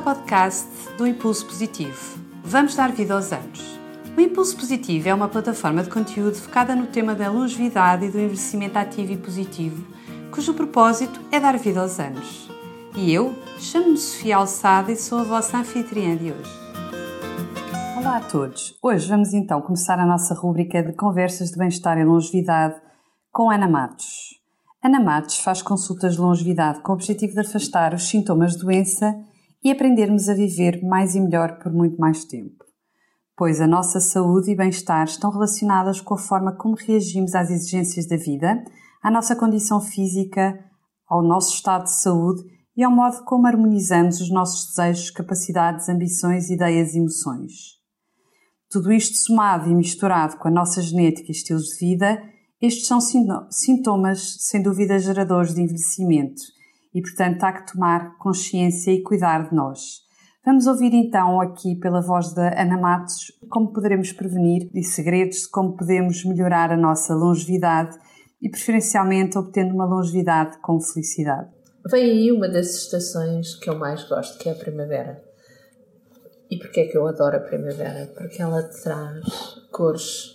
ao podcast do Impulso Positivo. Vamos dar vida aos anos. O Impulso Positivo é uma plataforma de conteúdo focada no tema da longevidade e do envelhecimento ativo e positivo, cujo propósito é dar vida aos anos. E eu chamo-me Sofia Alçada e sou a vossa anfitriã de hoje. Olá a todos! Hoje vamos então começar a nossa rúbrica de conversas de bem-estar e longevidade com Ana Matos. Ana Matos faz consultas de longevidade com o objetivo de afastar os sintomas de doença e aprendermos a viver mais e melhor por muito mais tempo. Pois a nossa saúde e bem-estar estão relacionadas com a forma como reagimos às exigências da vida, à nossa condição física, ao nosso estado de saúde e ao modo como harmonizamos os nossos desejos, capacidades, ambições, ideias e emoções. Tudo isto somado e misturado com a nossa genética e estilos de vida estes são sintomas, sem dúvida, geradores de envelhecimento e, portanto, há que tomar consciência e cuidar de nós. Vamos ouvir então aqui pela voz da Ana Matos como poderemos prevenir e segredos de como podemos melhorar a nossa longevidade e preferencialmente obtendo uma longevidade com felicidade. Vem aí uma das estações que eu mais gosto, que é a primavera. E porquê é que eu adoro a primavera? Porque ela traz cores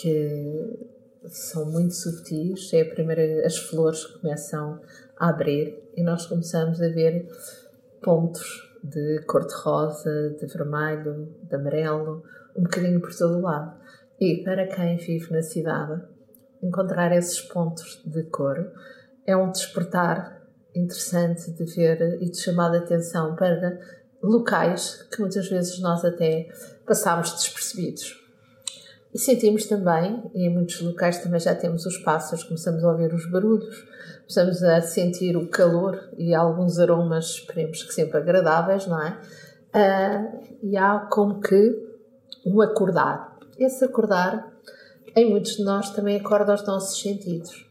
que são muito subtis, é a primeira, as flores começam a abrir e nós começamos a ver pontos de cor-de-rosa, de vermelho, de amarelo, um bocadinho por todo o lado. E para quem vive na cidade, encontrar esses pontos de cor é um despertar interessante de ver e de chamar a atenção para locais que muitas vezes nós até passamos despercebidos. E sentimos também, e em muitos locais também já temos os pássaros, começamos a ouvir os barulhos, começamos a sentir o calor e alguns aromas, esperemos que sempre agradáveis, não é? Uh, e há como que um acordar. Esse acordar, em muitos de nós, também acorda os nossos sentidos.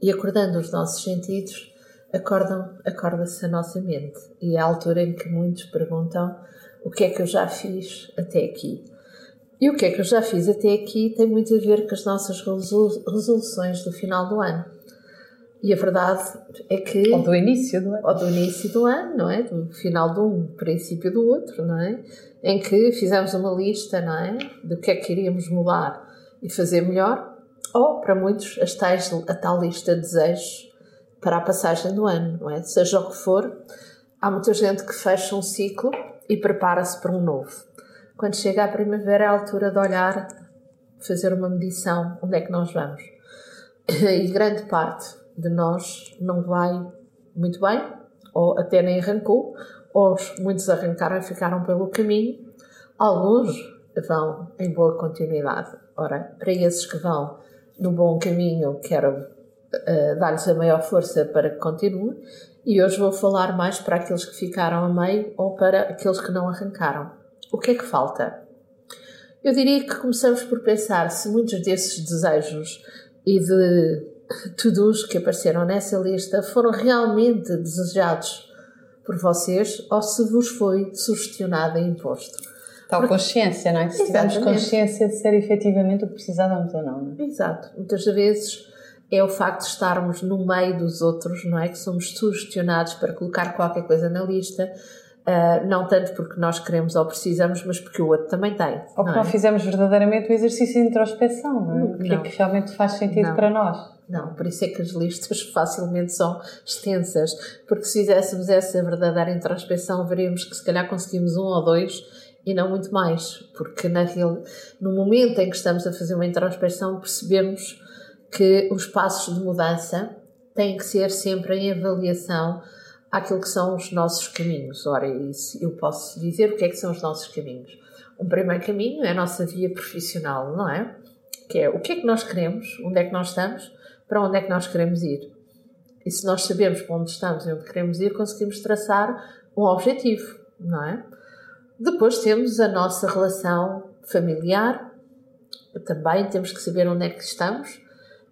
E acordando os nossos sentidos, acordam, acorda-se a nossa mente. E é a altura em que muitos perguntam o que é que eu já fiz até aqui e o que é que eu já fiz até aqui tem muito a ver com as nossas resoluções do final do ano. E a verdade é que. Ou do início do ano. Ou do início do ano, não é? Do final de um, princípio do outro, não é? Em que fizemos uma lista, não é? Do que é que iríamos mudar e fazer melhor. Ou, para muitos, as tais, a tal lista de desejos para a passagem do ano, não é? Seja o que for, há muita gente que fecha um ciclo e prepara-se para um novo. Quando chega a primavera é a altura de olhar, fazer uma medição, onde é que nós vamos. E grande parte de nós não vai muito bem, ou até nem arrancou, ou muitos arrancaram e ficaram pelo caminho. Alguns vão em boa continuidade. Ora, para esses que vão no bom caminho, quero uh, dar-lhes a maior força para que continuem. E hoje vou falar mais para aqueles que ficaram a meio ou para aqueles que não arrancaram. O que é que falta? Eu diria que começamos por pensar se muitos desses desejos e de to-dos que apareceram nessa lista foram realmente desejados por vocês ou se vos foi sugestionado e imposto. Tal Porque... consciência, não é? Se tivermos consciência de ser efetivamente o que precisávamos ou não, não é? Exato. Muitas vezes é o facto de estarmos no meio dos outros, não é? Que somos sugestionados para colocar qualquer coisa na lista Uh, não tanto porque nós queremos ou precisamos, mas porque o outro também tem. Ou porque não, é? fizemos verdadeiramente o exercício de introspeção, não é? O que é que realmente faz sentido não. para nós. Não, por isso é que as listas facilmente são extensas, porque se fizéssemos essa verdadeira introspeção, veríamos que se calhar conseguimos um ou dois e não muito mais, porque na real, no momento em que estamos a fazer uma introspeção, percebemos que os passos de mudança têm que ser sempre em avaliação àquilo que são os nossos caminhos. Ora, isso eu posso dizer o que é que são os nossos caminhos. Um primeiro caminho é a nossa via profissional, não é? Que é o que é que nós queremos, onde é que nós estamos, para onde é que nós queremos ir. E se nós sabemos para onde estamos e onde queremos ir, conseguimos traçar um objetivo, não é? Depois temos a nossa relação familiar, também temos que saber onde é que estamos,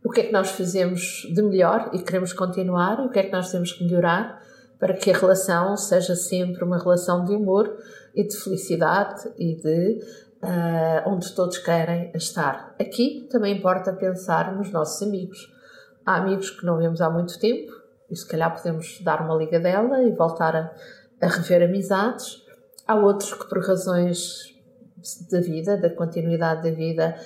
o que é que nós fazemos de melhor e queremos continuar, o que é que nós temos que melhorar para que a relação seja sempre uma relação de humor e de felicidade e de uh, onde todos querem estar. Aqui também importa pensar nos nossos amigos. Há amigos que não vemos há muito tempo e se calhar podemos dar uma ligadela e voltar a, a rever amizades, há outros que, por razões da vida, da continuidade da vida,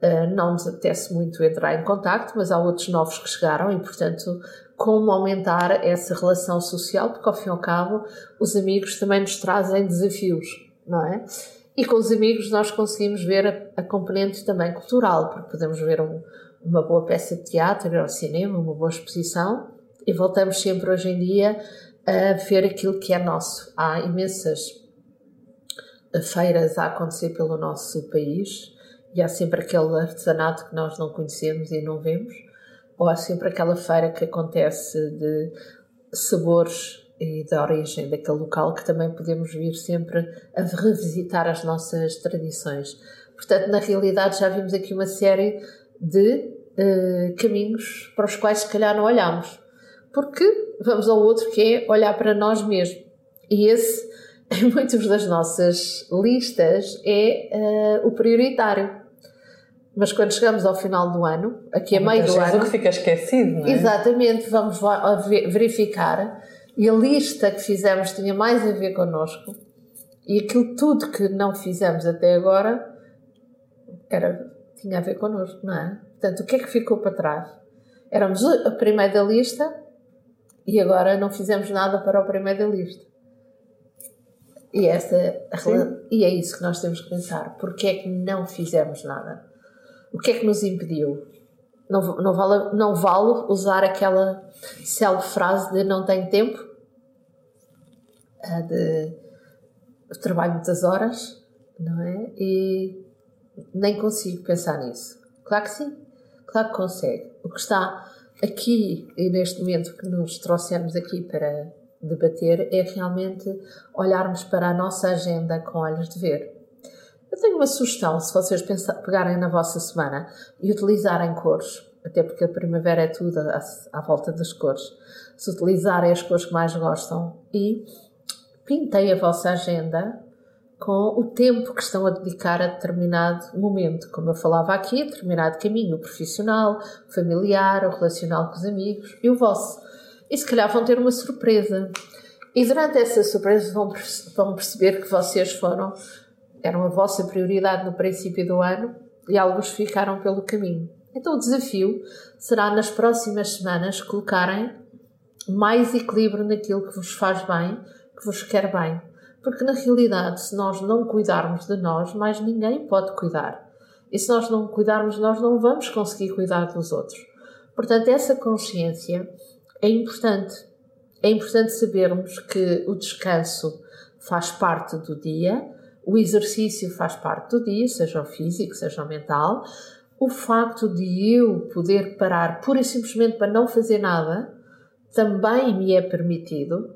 eh, não nos apetece muito entrar em contacto, mas há outros novos que chegaram e, portanto, como aumentar essa relação social, porque ao fim e ao cabo os amigos também nos trazem desafios, não é? E com os amigos nós conseguimos ver a, a componente também cultural, porque podemos ver um, uma boa peça de teatro, ir ao cinema, uma boa exposição e voltamos sempre hoje em dia a ver aquilo que é nosso. Há imensas feiras a acontecer pelo nosso país e há sempre aquele artesanato que nós não conhecemos e não vemos, ou há sempre aquela feira que acontece de sabores e da origem daquele local que também podemos vir sempre a revisitar as nossas tradições. Portanto, na realidade, já vimos aqui uma série de uh, caminhos para os quais se calhar não olhamos, porque vamos ao outro que é olhar para nós mesmos. E esse, em muitas das nossas listas, é uh, o prioritário. Mas quando chegamos ao final do ano, aqui a meio do ano. o que fica esquecido, não é? Exatamente, vamos verificar. E a lista que fizemos tinha mais a ver connosco. E aquilo tudo que não fizemos até agora era, tinha a ver connosco, não é? Portanto, o que é que ficou para trás? Éramos a primeira da lista e agora não fizemos nada para o primeiro da lista. E, essa, e é isso que nós temos que pensar. Porquê é que não fizemos nada? O que é que nos impediu? Não, não, vale, não vale usar aquela célebre frase de não tenho tempo, de trabalho muitas horas, não é? E nem consigo pensar nisso. Claro que sim, claro que consegue. O que está aqui e neste momento que nos trouxemos aqui para debater é realmente olharmos para a nossa agenda com olhos de ver. Eu tenho uma sugestão, se vocês pegarem na vossa semana e utilizarem cores, até porque a primavera é tudo à, à volta das cores, se utilizarem as cores que mais gostam e pintei a vossa agenda com o tempo que estão a dedicar a determinado momento, como eu falava aqui, determinado caminho profissional, familiar, o relacional com os amigos e o vosso. E se calhar vão ter uma surpresa. E durante essa surpresa vão, vão perceber que vocês foram eram a vossa prioridade no princípio do ano e alguns ficaram pelo caminho. Então o desafio será nas próximas semanas colocarem mais equilíbrio naquilo que vos faz bem, que vos quer bem. Porque na realidade, se nós não cuidarmos de nós, mais ninguém pode cuidar. E se nós não cuidarmos de nós, não vamos conseguir cuidar dos outros. Portanto, essa consciência é importante. É importante sabermos que o descanso faz parte do dia, o exercício faz parte do dia, seja o físico, seja o mental. O facto de eu poder parar pura e simplesmente para não fazer nada também me é permitido,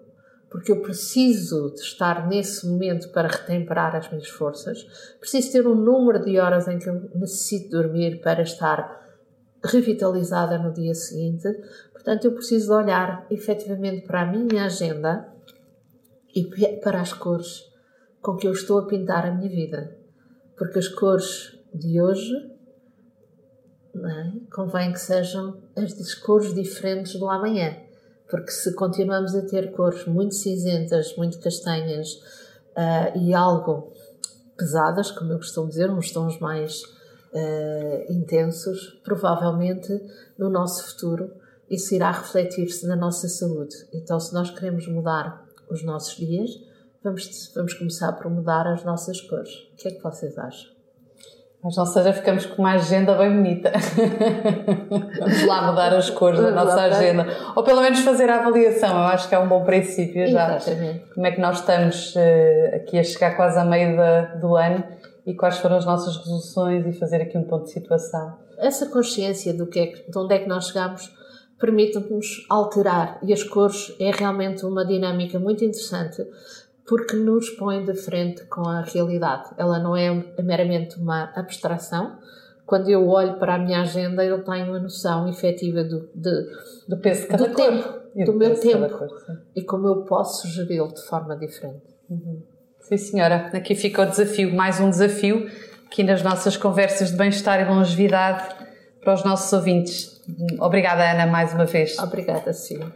porque eu preciso de estar nesse momento para retemperar as minhas forças. Preciso ter um número de horas em que eu necessito dormir para estar revitalizada no dia seguinte. Portanto, eu preciso olhar efetivamente para a minha agenda e para as cores com que eu estou a pintar a minha vida. Porque as cores de hoje é? convém que sejam as cores diferentes do amanhã. Porque se continuamos a ter cores muito cinzentas, muito castanhas uh, e algo pesadas, como eu costumo dizer, uns tons mais uh, intensos, provavelmente no nosso futuro isso irá refletir-se na nossa saúde. Então, se nós queremos mudar os nossos dias, vamos, vamos começar por mudar as nossas cores. O que é que vocês acham? Mas ou seja, ficamos com uma agenda bem bonita. Vamos lá mudar as cores da nossa agenda. Ou pelo menos fazer a avaliação. Eu acho que é um bom princípio já. Exatamente. Como é que nós estamos uh, aqui a chegar quase a meio da, do ano e quais foram as nossas resoluções e fazer aqui um ponto de situação. Essa consciência do que é, de onde é que nós chegamos permite-nos alterar e as cores é realmente uma dinâmica muito interessante porque nos põe de frente com a realidade. Ela não é meramente uma abstração. Quando eu olho para a minha agenda, eu tenho a noção efetiva do, de, do peso de cada do cor. tempo, do, do meu tempo cor, e como eu posso geri-lo de forma diferente. Uhum. Sim, senhora. Aqui fica o desafio, mais um desafio aqui nas nossas conversas de bem-estar e longevidade para os nossos ouvintes. Obrigada, Ana, mais uma vez. Obrigada, Silvia.